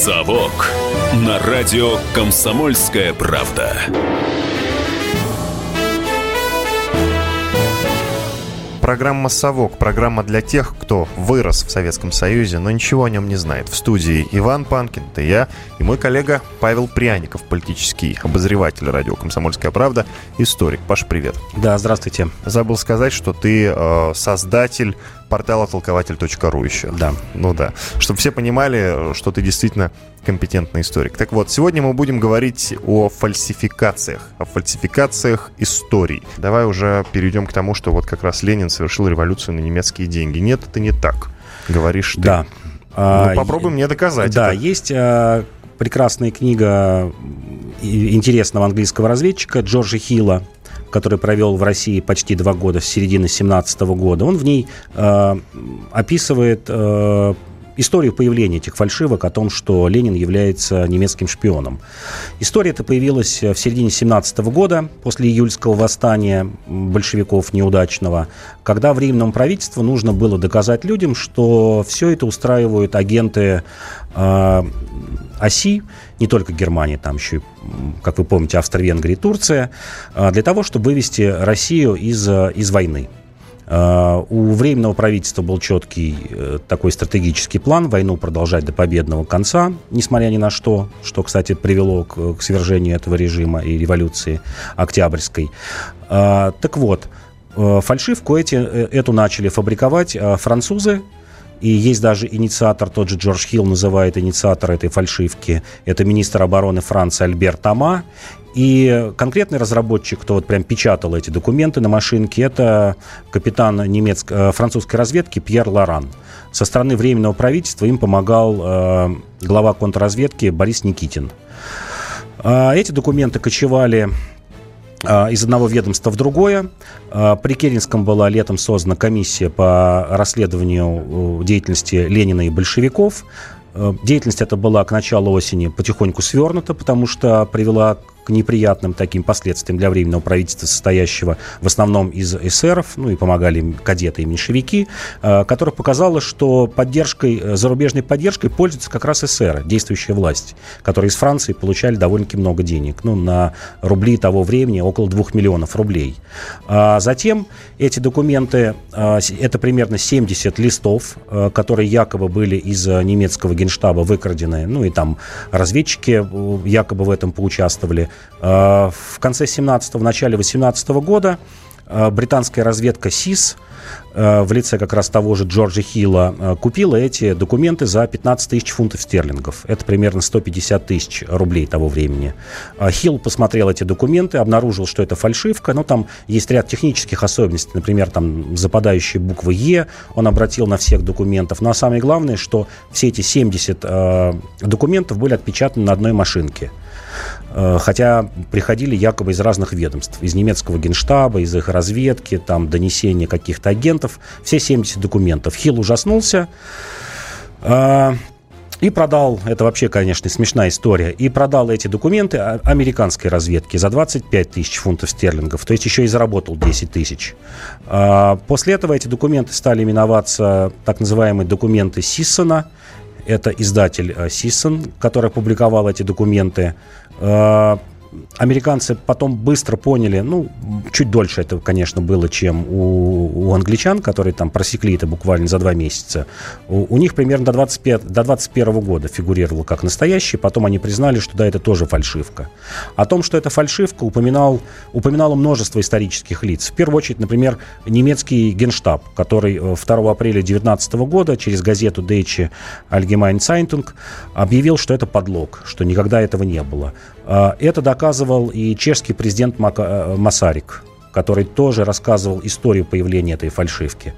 «Совок» на радио «Комсомольская правда». Программа «Совок» – программа для тех, кто вырос в Советском Союзе, но ничего о нем не знает. В студии Иван Панкин, это я, и мой коллега Павел Пряников, политический обозреватель радио «Комсомольская правда», историк. Паш, привет. Да, здравствуйте. Забыл сказать, что ты э, создатель портала толкователь.ру еще. Да. Ну да. Чтобы все понимали, что ты действительно компетентный историк. Так вот, сегодня мы будем говорить о фальсификациях, о фальсификациях историй. Давай уже перейдем к тому, что вот как раз Ленин совершил революцию на немецкие деньги. Нет, это не так. Говоришь ты. Да. Ну, А, попробуй мне доказать Да, это. есть а, прекрасная книга интересного английского разведчика Джорджа Хилла, который провел в России почти два года, с середины 17 года. Он в ней а, описывает а, историю появления этих фальшивок о том, что Ленин является немецким шпионом. История эта появилась в середине 17 года, после июльского восстания большевиков неудачного, когда временному правительству нужно было доказать людям, что все это устраивают агенты э, оси, не только Германии, там еще, как вы помните, Австро-Венгрия и Турция, э, для того, чтобы вывести Россию из, э, из войны. Uh, у Временного правительства был четкий э, такой стратегический план войну продолжать до победного конца, несмотря ни на что, что, кстати, привело к, к свержению этого режима и революции Октябрьской. Uh, так вот, э, фальшивку эти, э, эту начали фабриковать э, французы, и есть даже инициатор, тот же Джордж Хилл называет инициатор этой фальшивки. Это министр обороны Франции Альбер Тома. И конкретный разработчик, кто вот прям печатал эти документы на машинке, это капитан немецкой, э, французской разведки Пьер Лоран. Со стороны Временного правительства им помогал э, глава контрразведки Борис Никитин. А Эти документы кочевали из одного ведомства в другое. А, При Керенском была летом создана комиссия по расследованию э, деятельности Ленина и большевиков. Э, Деятельность эта была к началу осени потихоньку свернута, потому что привела к неприятным таким последствиям для Временного правительства, состоящего в основном из эсеров, ну и помогали им кадеты и меньшевики, э, которое показало, что поддержкой, э, зарубежной поддержкой пользуются как раз эсеры, действующая власть, которые из Франции получали довольно-таки много денег, ну, на рубли того времени около 2 миллионов рублей. А затем эти документы, с- это примерно 70 листов, э, которые якобы были из э, немецкого генштаба выкрадены, ну и там разведчики э, якобы в этом поучаствовали. А, В конце 17-го, в начале 18 года э, британская разведка СИС э, в лице как раз того же Джорджа Хилла э, купила эти документы за 15 тысяч фунтов стерлингов. Это примерно 150 тысяч рублей того времени. Хилл посмотрел эти документы, обнаружил, что это фальшивка, но там есть ряд технических особенностей, например, там западающие буквы «Е», он обратил на всех документов. Ну а самое главное, что все эти 70 э, документов были отпечатаны на одной машинке. Э, Хотя приходили якобы из разных ведомств. Из немецкого генштаба, из их разведки, там, донесения каких-то агентов. Все 70 документов. Хилл ужаснулся. э, И продал, это вообще, конечно, смешная история, и продал эти документы а- американской разведке за 25 тысяч фунтов стерлингов, то есть еще и заработал 10 тысяч. А, После этого эти документы стали именоваться так называемые документы Сиссона, это издатель э, Сиссон, который опубликовал эти документы. Э, Американцы потом быстро поняли, ну, чуть дольше это, конечно, было, чем у, у англичан, которые там просекли это буквально за два месяца. У, у них примерно до, 25, до 21 года фигурировало как настоящий, потом они признали, что да, это тоже фальшивка. О том, что это фальшивка, упоминал, упоминало множество исторических лиц. В первую очередь, например, немецкий генштаб, который э, 2 апреля 19 года через газету Deutsche Allgemeine Zeitung объявил, что это подлог, что никогда этого не было. А, Это доказывал и чешский президент э, Масарик, который тоже рассказывал историю появления этой фальшивки.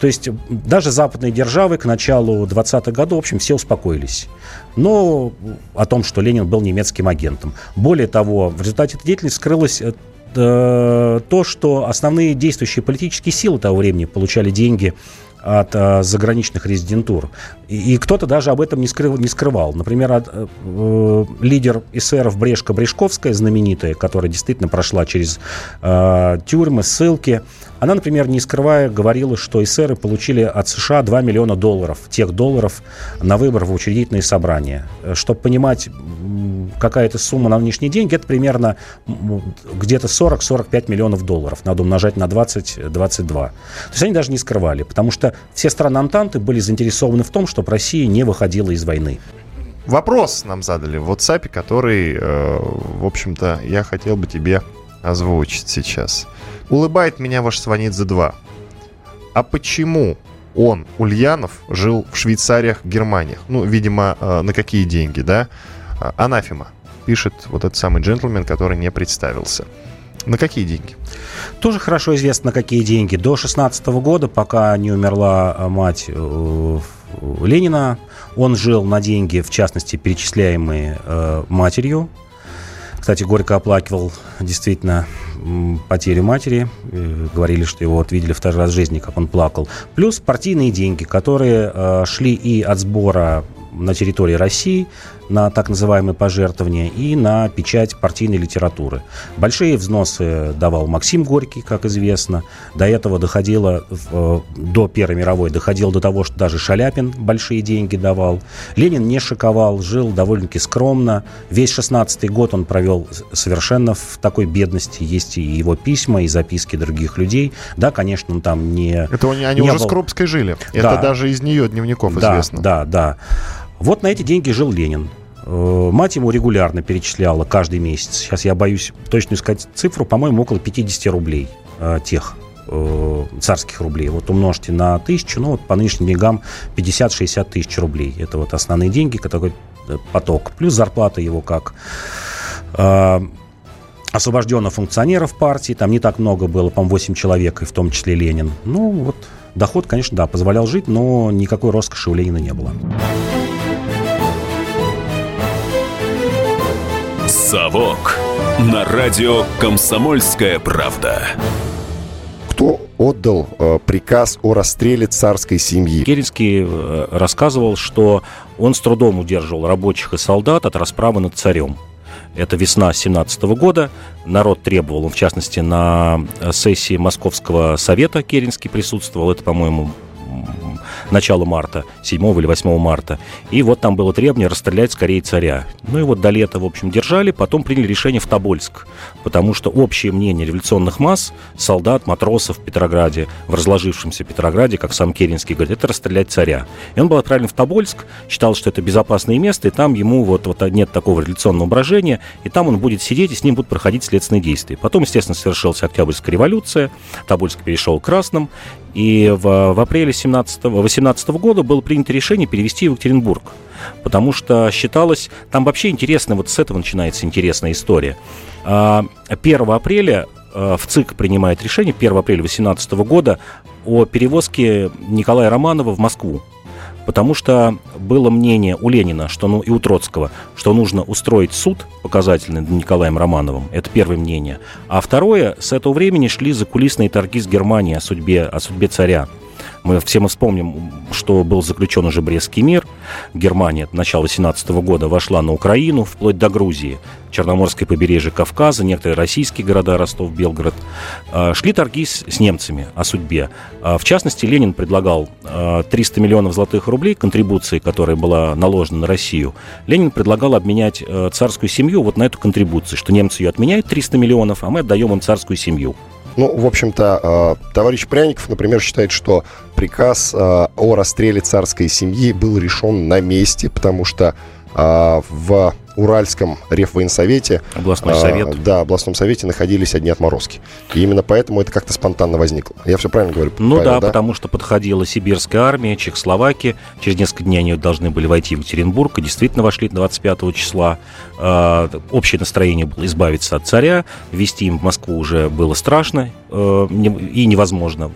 То есть даже западные державы к началу 20-х годов, в общем, все успокоились. Но о том, что Ленин был немецким агентом. Более того, в результате этой деятельности скрылось э, э, то, что основные действующие политические силы того времени получали деньги от э, заграничных резидентур. И, и кто-то даже об этом не, скрыв, не скрывал. Например, от, э, э лидер эсеров Брешка-Брешковская, знаменитая, которая действительно прошла через э, тюрьмы, ссылки, она, например, не скрывая, говорила, что эсеры получили от США 2 миллиона долларов, тех долларов на выбор в учредительные собрания. Э, Чтобы понимать, какая это сумма на нынешние деньги, это примерно где-то 40-45 миллионов долларов. Надо умножать на 20-22. То есть они даже не скрывали, потому что все страны Антанты были заинтересованы в том, чтобы Россия не выходила из войны. Вопрос нам задали в WhatsApp, который, э, в общем-то, я хотел бы тебе озвучить сейчас. Улыбает меня ваш Сванидзе 2. А почему он, Ульянов, жил в Швейцариях, Германиях? Ну, видимо, э, на какие деньги, да? А, анафема, пишет вот этот самый джентльмен, который не представился. На какие деньги? Тоже хорошо известно, на какие деньги. До 16 года, пока не умерла э, мать э, Ленина, он жил на деньги, в частности, перечисляемые э, матерью. Кстати, горько оплакивал действительно потерю матери. Говорили, что его вот видели второй раз в жизни, как он плакал. Плюс партийные деньги, которые шли и от сбора на территории России на так называемые пожертвования и на печать партийной литературы. Большие взносы давал Максим Горький, как известно. До этого доходило, э, до Первой мировой, доходило до того, что даже Шаляпин большие деньги давал. Ленин не шиковал, жил довольно-таки скромно. Весь 16 год он провел совершенно в такой бедности. Есть и его письма, и записки других людей. Да, конечно, он там не... Это они, они не уже был... с Крупской жили. Да. Это даже из нее дневников да, известно. Да, да. Вот на эти деньги жил Ленин. Э, мать ему регулярно перечисляла каждый месяц. Сейчас я боюсь точно искать цифру, по-моему, около 50 рублей э, тех э, царских рублей. Вот умножьте на тысячу, ну вот по нынешним деньгам 50-60 тысяч рублей. Это вот основные деньги, такой поток. Плюс зарплата его как освобожденных функционеров партии. Там не так много было, по-моему, 8 человек, и в том числе Ленин. Ну вот доход, конечно, да, позволял жить, но никакой роскоши у Ленина не было. «Совок» на радио «Комсомольская правда». Кто отдал э, приказ о расстреле царской семьи? Керенский э, рассказывал, что он с трудом удерживал рабочих и солдат от расправы над царем. Это весна 17 года. Народ требовал, он в частности на сессии Московского совета Керенский присутствовал. Это, по-моему, начала марта, 7 или 8 марта. И вот там было требование расстрелять скорее царя. Ну и вот до лета, в общем, держали, потом приняли решение в Тобольск, потому что общее мнение революционных масс, солдат, матросов в Петрограде, в разложившемся Петрограде, как сам Керенский говорит, это расстрелять царя. И он был отправлен в Тобольск, считал, что это безопасное место, и там ему вот, вот нет такого революционного брожения, и там он будет сидеть, и с ним будут проходить следственные действия. Потом, естественно, совершилась Октябрьская революция, Тобольск перешел к красным, и в, в апреле 17, 18 года было принято решение перевести в Екатеринбург. Потому что считалось, там вообще интересно, вот с этого начинается интересная история. 1 а, апреля а, в ЦИК принимает решение, 1 апреля 18 года, о перевозке Николая Романова в Москву потому что было мнение у Ленина, что, ну и у Троцкого, что нужно устроить суд показательный над Николаем Романовым. Это первое мнение. А второе, с этого времени шли закулисные торги с Германией о судьбе, о судьбе царя. Мы все мы вспомним, что был заключен уже Брестский мир. Германия начала 17 года вошла на Украину, вплоть до Грузии. Черноморское побережье Кавказа, некоторые российские города, Ростов, Белгород. А, шли торги с, с немцами о судьбе. А, в частности, Ленин предлагал 300 а, миллионов золотых рублей контрибуции, которая была наложена на Россию. Ленин предлагал обменять царскую семью вот на эту контрибуцию, что немцы ее отменяют 300 миллионов, а мы отдаем им царскую семью. Ну, в общем-то, э, товарищ Пряников, например, считает, что приказ э, о расстреле царской семьи был решен на месте, потому что э, в Уральском Реввоенсовете... Областной а, совет. Да, областном совете находились одни отморозки. И именно поэтому это как-то спонтанно возникло. Я все правильно говорю? Ну Павел, да, да, потому что подходила сибирская армия, Чехословакия. Через несколько дней они должны были войти в Екатеринбург, и действительно вошли 25 числа. А, общее настроение было избавиться от царя, вести им в Москву уже было страшно э, и невозможно.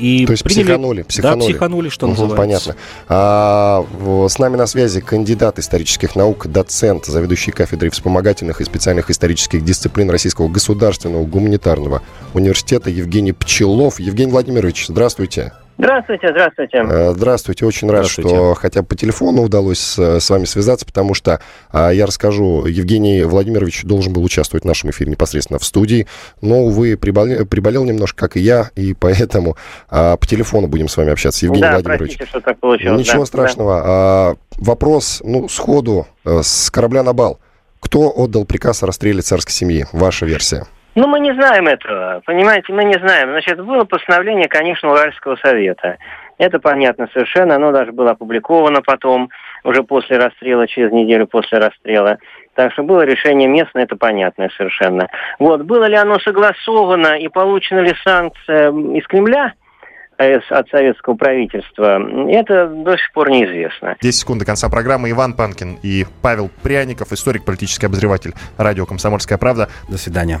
И То есть приняли... психанули, психанули. Да, психанули, что угу, называется. Понятно. А, с нами на связи кандидат исторических наук, доцент, заведующий кафедрой вспомогательных и специальных исторических дисциплин Российского государственного гуманитарного университета Евгений Пчелов. Евгений Владимирович, здравствуйте. Здравствуйте, здравствуйте. Э, здравствуйте, очень рад, что хотя бы по телефону удалось с вами связаться, потому что а, я расскажу, Евгений Владимирович должен был участвовать в нашем эфире непосредственно в студии, но, увы, приболел, приболел немножко, как и я, и поэтому а, по телефону будем с вами общаться. Евгений да, Владимирович. Простите, что так получилось. Ничего да, страшного. Да. А, вопрос, ну, сходу, э, с корабля на бал. Кто отдал приказ о расстреле царской семьи? Ваша версия. Ну, мы не знаем этого, понимаете, мы не знаем. Значит, было постановление, конечно, Уральского совета. Это понятно совершенно, оно даже было опубликовано потом, уже после расстрела, через неделю после расстрела. Так что было решение местное, это понятно совершенно. Вот, было ли оно согласовано и получена ли санкция из Кремля, э, от советского правительства, это до сих пор неизвестно. 10 секунд до конца программы. Иван Панкин и Павел Пряников, историк, политический обозреватель радио «Комсомольская правда». До свидания.